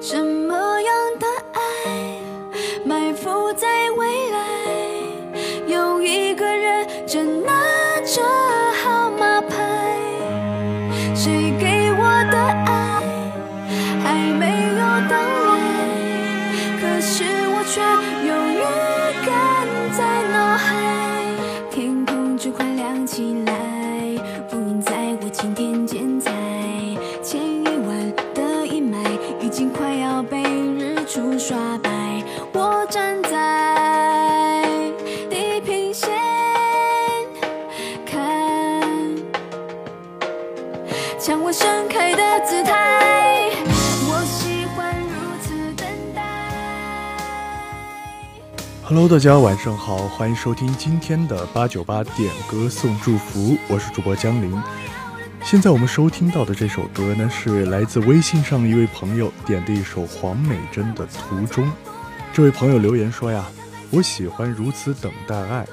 什么 Hello，大家晚上好，欢迎收听今天的八九八点歌送祝福，我是主播江林。现在我们收听到的这首歌呢，是来自微信上一位朋友点的一首黄美珍的《途中》。这位朋友留言说呀：“我喜欢如此等待爱，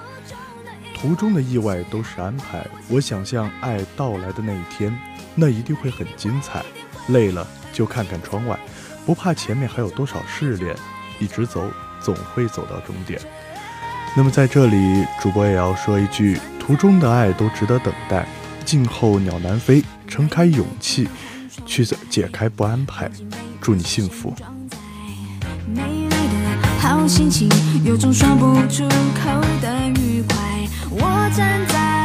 途中的意外都是安排。我想象爱到来的那一天，那一定会很精彩。累了就看看窗外，不怕前面还有多少试炼，一直走，总会走到终点。”那么在这里，主播也要说一句：途中的爱都值得等待。静候鸟南飞，撑开勇气，去解开不安排。祝你幸福。好心情，有种说不出口的愉快。我站在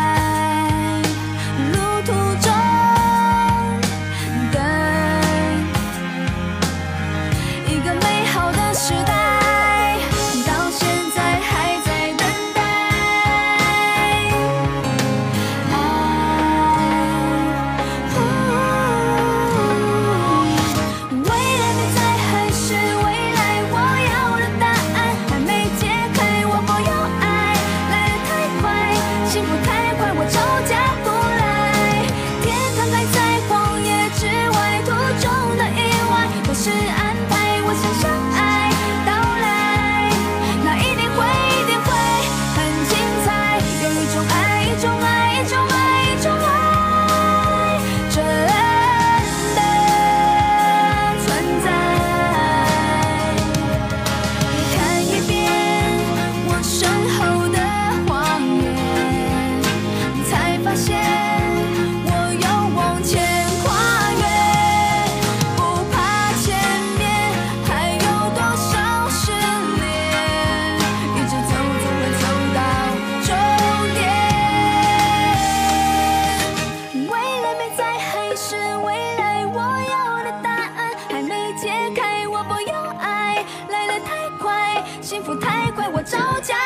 幸福太快，我招架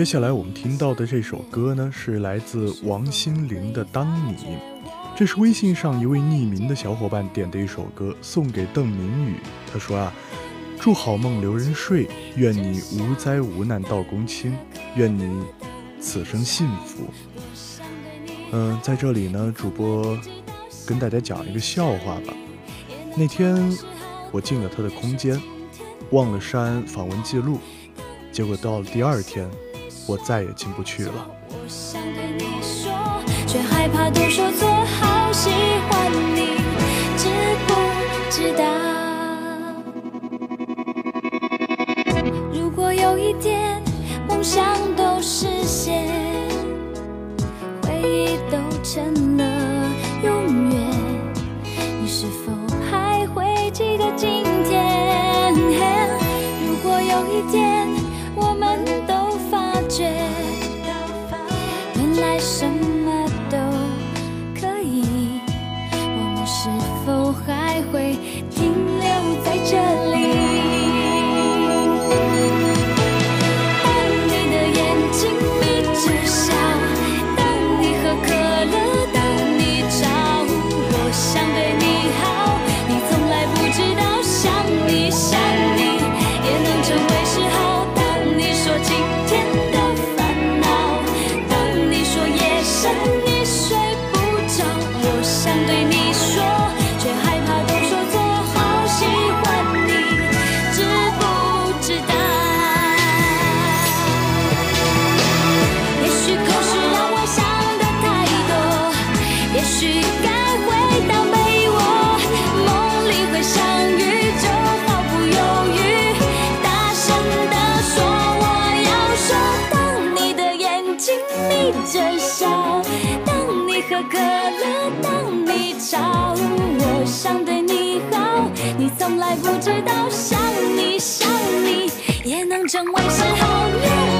接下来我们听到的这首歌呢，是来自王心凌的《当你》。这是微信上一位匿名的小伙伴点的一首歌，送给邓明宇。他说啊，祝好梦留人睡，愿你无灾无难到公卿，愿你此生幸福。嗯、在这里呢，主播跟大家讲一个笑话吧。那天我进了他的空间，忘了删访问记录，结果到了第二天，我再也进不去了。我想对你说，却害怕多说错，好喜欢你，知不知道？如果有一天梦想都实现，回忆都成了永远，你是否还会记得今天？如果有一天当你吵，我想对你好，你从来不知道，想你想你也能成为嗜好。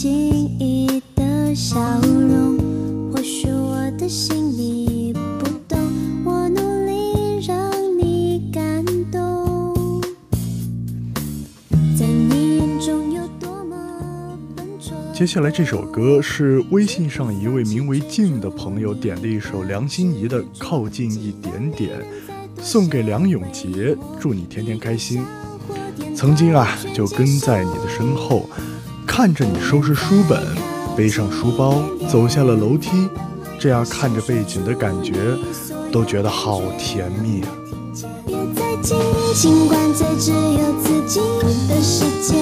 你不经意的笑容。或许我的心你不懂，我努力让你感动。在你眼中有多么笨拙。接下来这首歌是微信上一位名为静的朋友点的一首梁心颐的《靠近一点点》，送给梁永杰，祝你天天开心。曾经啊，就跟在你的身后，看着你收拾书本，背上书包，走下了楼梯，这样看着背景的感觉，都觉得好甜蜜啊。尽管这只有自己的世界，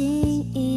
心意。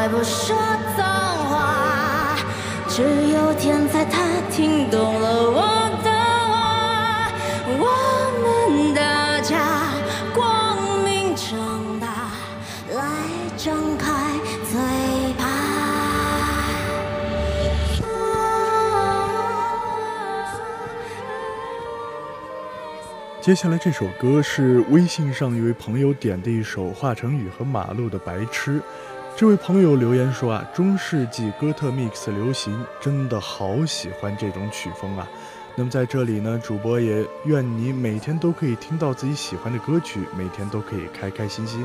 从来不说脏话，只有天才他听懂了我的话。我们的家光明正大，来张开嘴巴。接下来这首歌是微信上一位朋友点的一首华晨宇和马路的《白痴》。这位朋友留言说啊，中世纪哥特 mix 流行，真的好喜欢这种曲风啊。那么在这里呢，主播也愿你每天都可以听到自己喜欢的歌曲，每天都可以开开心心。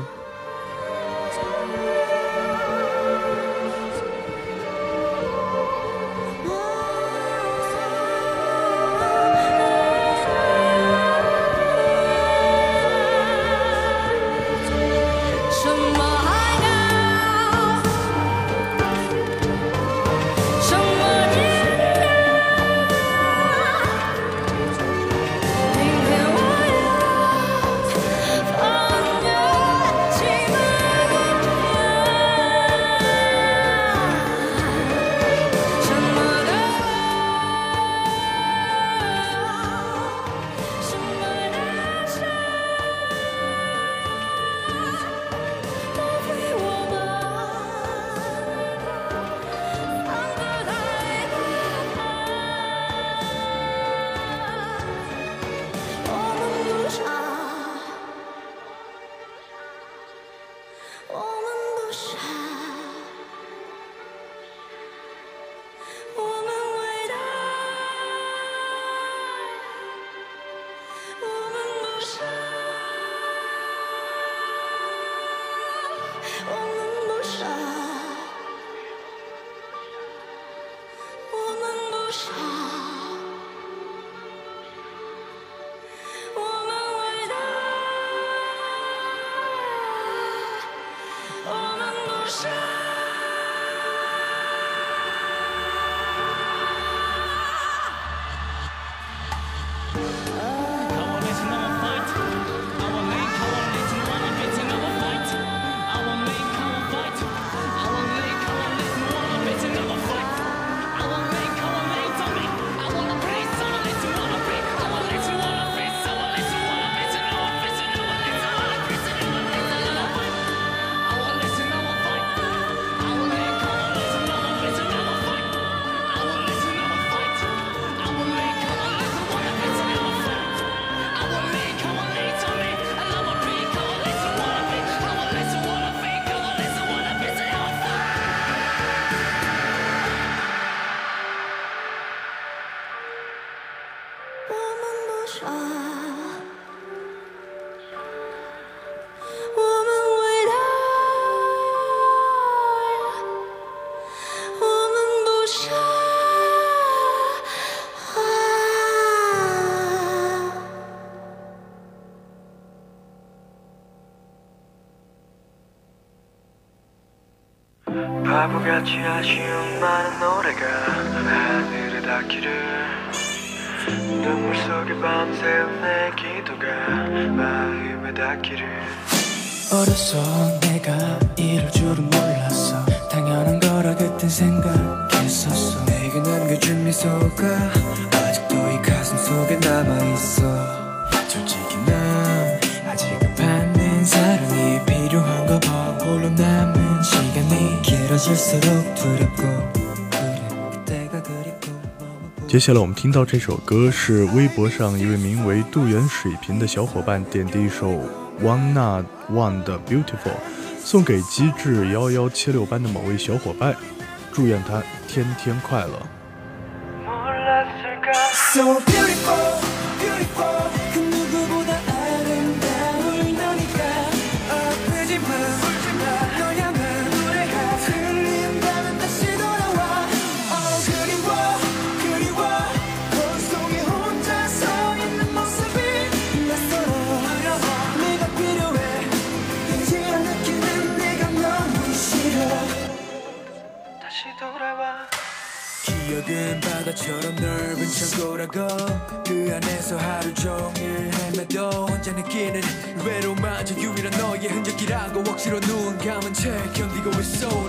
같이 아쉬운 많은 노래가 하늘에 닿기를. 눈물 속에 밤새운 내 기도가 마음에 닿기를. 어려서 내가 이럴 줄은 몰랐어. 당연한 거라 그땐 생각했었어. 내게 남겨준 미소가 아직도 이 가슴 속에 남아있어. 솔직히 난 아직은 받는 사랑이 필요한 홀로 남은 시간이 길어질수록 두렵고 그래 그때가 그립고 머뭇고 接下来我们听到这首歌是微博上一位名为渡源水平的小伙伴点的一首 One Not One 的 Beautiful，送给机智幺幺七六班的某位小伙伴，祝愿他天天快乐。 So beautiful, beautiful 억지로 눈 감은 채 견디고 있어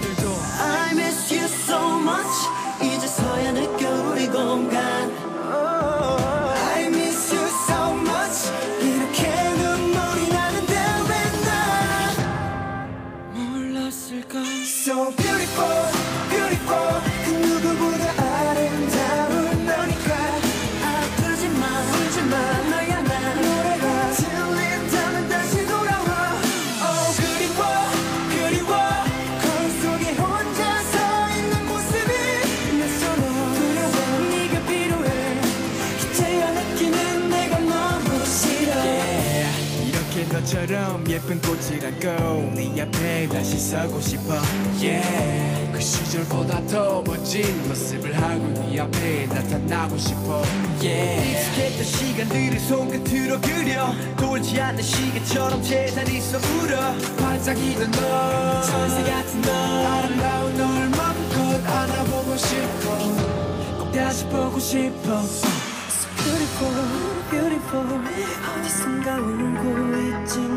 서고 싶어. Yeah. 그 시절보다 더 멋진 모습을 하고 네 앞에 나타나고 싶어. Yeah. 익숙했던 시간들을 손끝으로 그려. 돌지 않는 시계처럼 제자리 서 울어. 반짝이던 너. 천사 같은 너. 아름다운 널 맘껏 안아보고 싶어. 꼭 다시 보고 싶어. Beautiful, beautiful. 어디선가 울고 않을까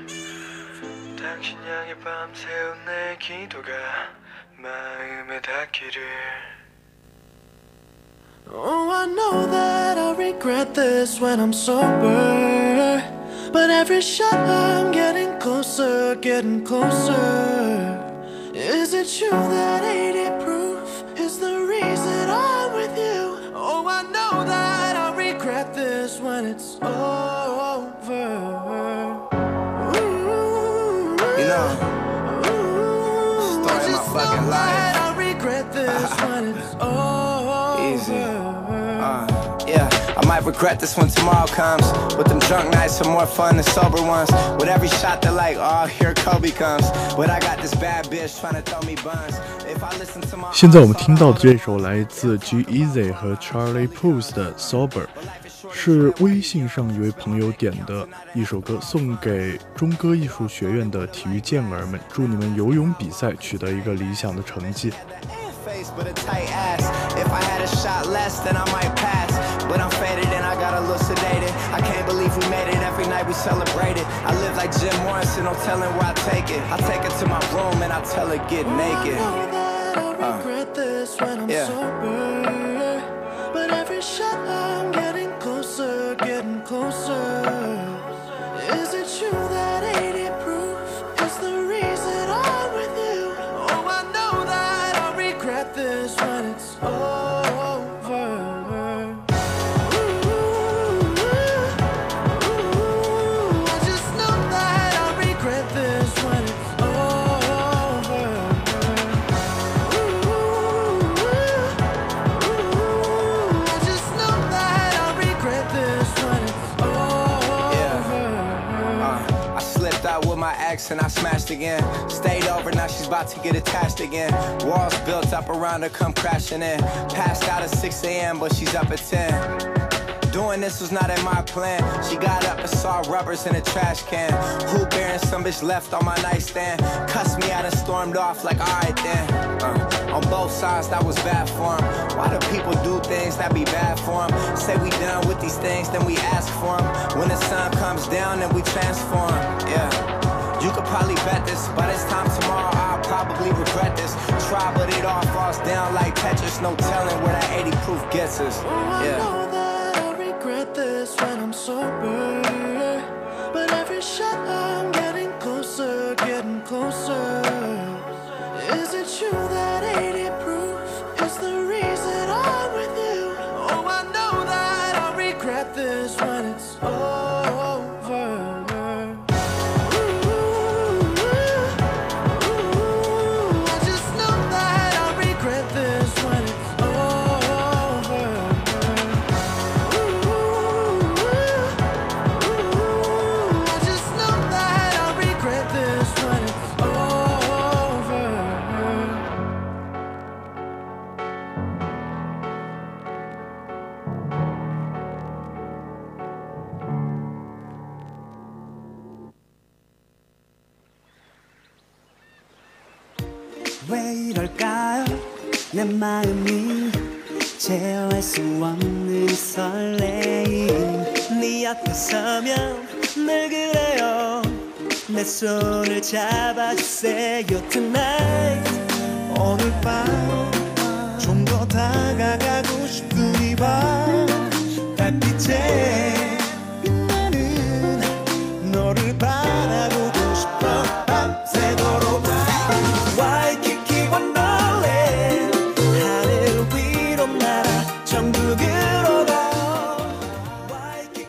당신 향해 밤새운 내 기도가 마음에 닿기를 Oh, I know that I'll regret this when I'm sober. But every shot I'm getting closer, getting closer. Is it true that 80 proof is the reason I'm with you? Oh, I know that I'll regret this when it's over. my just fucking know life. that I'll regret this when it's over. Easy. Uh, yeah, I might regret this when tomorrow comes. But them drunk nights are more fun than sober ones. With every shot, they're like, oh, here Kobe comes. But I got this bad bitch trying to throw me buns. If I listen to my 现在我们听到的这首来自 G Easy 和 Charlie Puth 的 Sober， 是微信上一位朋友点的一首歌，送给中歌艺术学院的体育健儿们，祝你们游泳比赛取得一个理想的成绩。face, but a tight ass. If I had a shot less, then I might pass. But I'm faded and I got a little sedated. I can't believe we made it. Every night we celebrated. I live like Jim Morrison, no telling where I take it. I take her to my room and I tell her get naked. I regret this when I'm yeah. Closer. And I smashed again. Stayed over, now she's about to get attached again. Walls built up around her, come crashing in. Passed out at 6 a.m., but she's up at 10. Doing this was not in my plan. She got up and saw rubbers in a trash can. Who bearing some bitch left on my nightstand? Cussed me out and stormed off like, alright then. Uh, on both sides, that was bad for him. Why do people do things that be bad for them? Say we done with these things, then we ask for them. When the sun comes down, then we transform. Yeah. Probably bet this. By this time tomorrow, I'll probably regret this. Try, but it all falls down like Tetris. No telling where that 80 proof gets us. Oh, I Yeah. know that I regret this when I'm sober. But every shot I'm getting closer, getting closer. Is it true that 손을 잡아주세요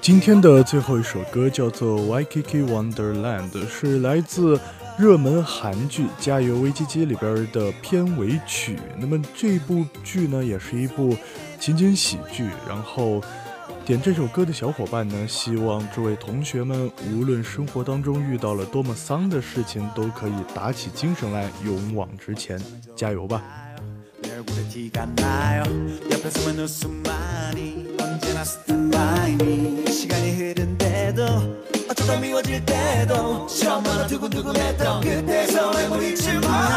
今天的最后一首歌叫做《Waikiki Wonderland》，是来自热门韩剧《加油危机机》里边的片尾曲。那么这部剧呢，也是一部情景喜剧。然后点这首歌的小伙伴呢，希望这位同学们无论生活当中遇到了多么丧的事情，都可以打起精神来，勇往直前，加油吧！just by 시간이 흐른데도 어쩌다 미워질 때도 처음 만나 두근두근했던 그때 설레고 잊지 마.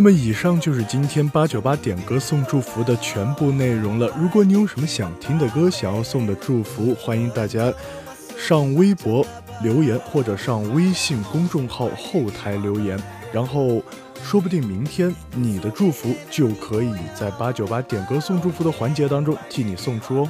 那么以上就是今天八九八点歌送祝福的全部内容了。如果你有什么想听的歌，想要送的祝福，欢迎大家上微博留言，或者上微信公众号后台留言，然后说不定明天你的祝福就可以在八九八点歌送祝福的环节当中替你送出哦。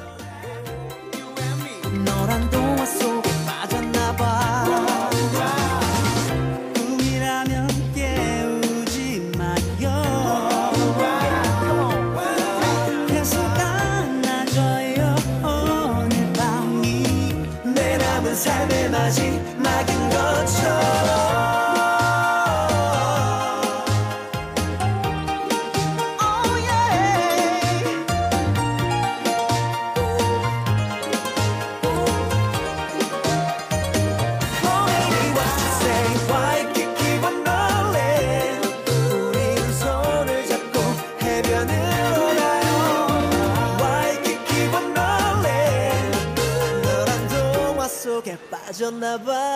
Never.